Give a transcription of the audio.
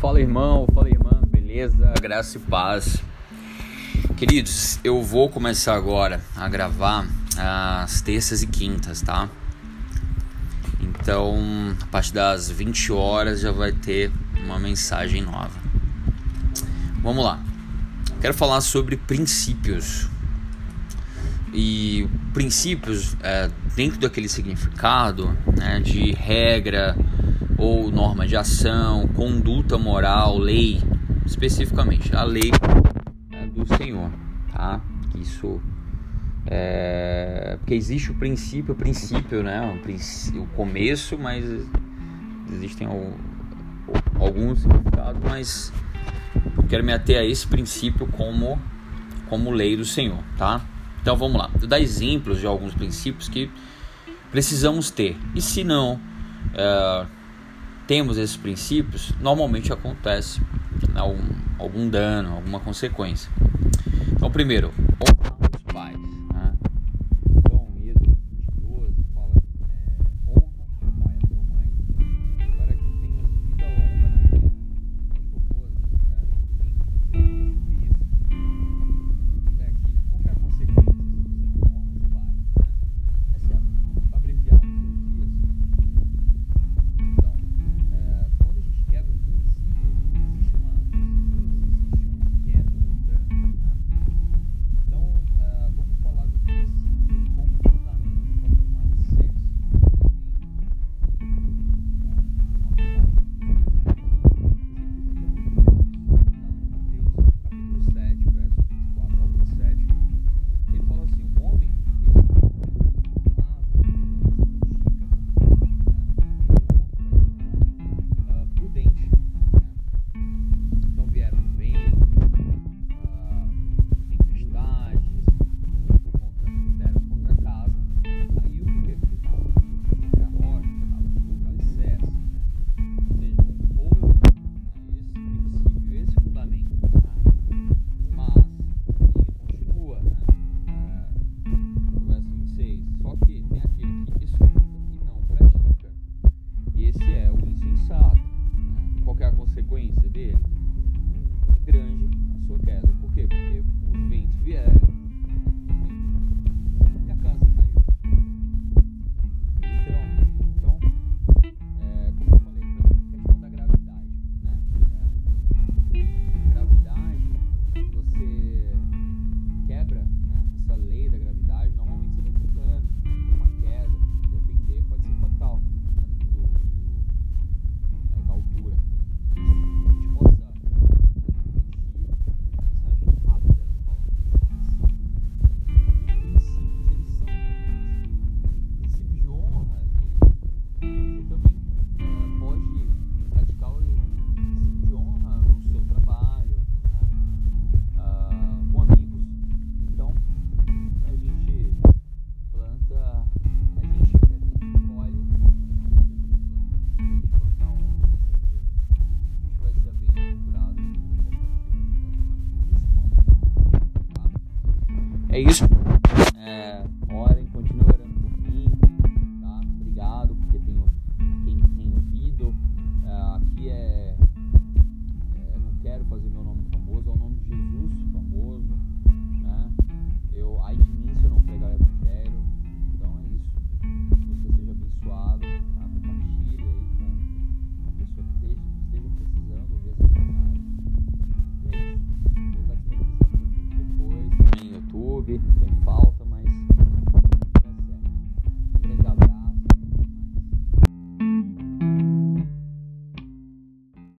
Fala irmão, fala irmã, beleza? Graça e paz. Queridos, eu vou começar agora a gravar às terças e quintas, tá? Então, a partir das 20 horas já vai ter uma mensagem nova. Vamos lá. Quero falar sobre princípios. E princípios, é, dentro daquele significado né, de regra, ou norma de ação, conduta moral, lei, especificamente a lei é, do Senhor, tá? Isso é porque existe o princípio, o princípio, né? O, começo, mas existem alguns significados, mas eu quero me ater a esse princípio como como lei do Senhor, tá? Então vamos lá. Vou dar exemplos de alguns princípios que precisamos ter. E se não, é, temos esses princípios, normalmente acontece algum, algum dano, alguma consequência. Então, primeiro, consequência dele grande a sua queda. Por quê? Porque os ventos vieram É isso. E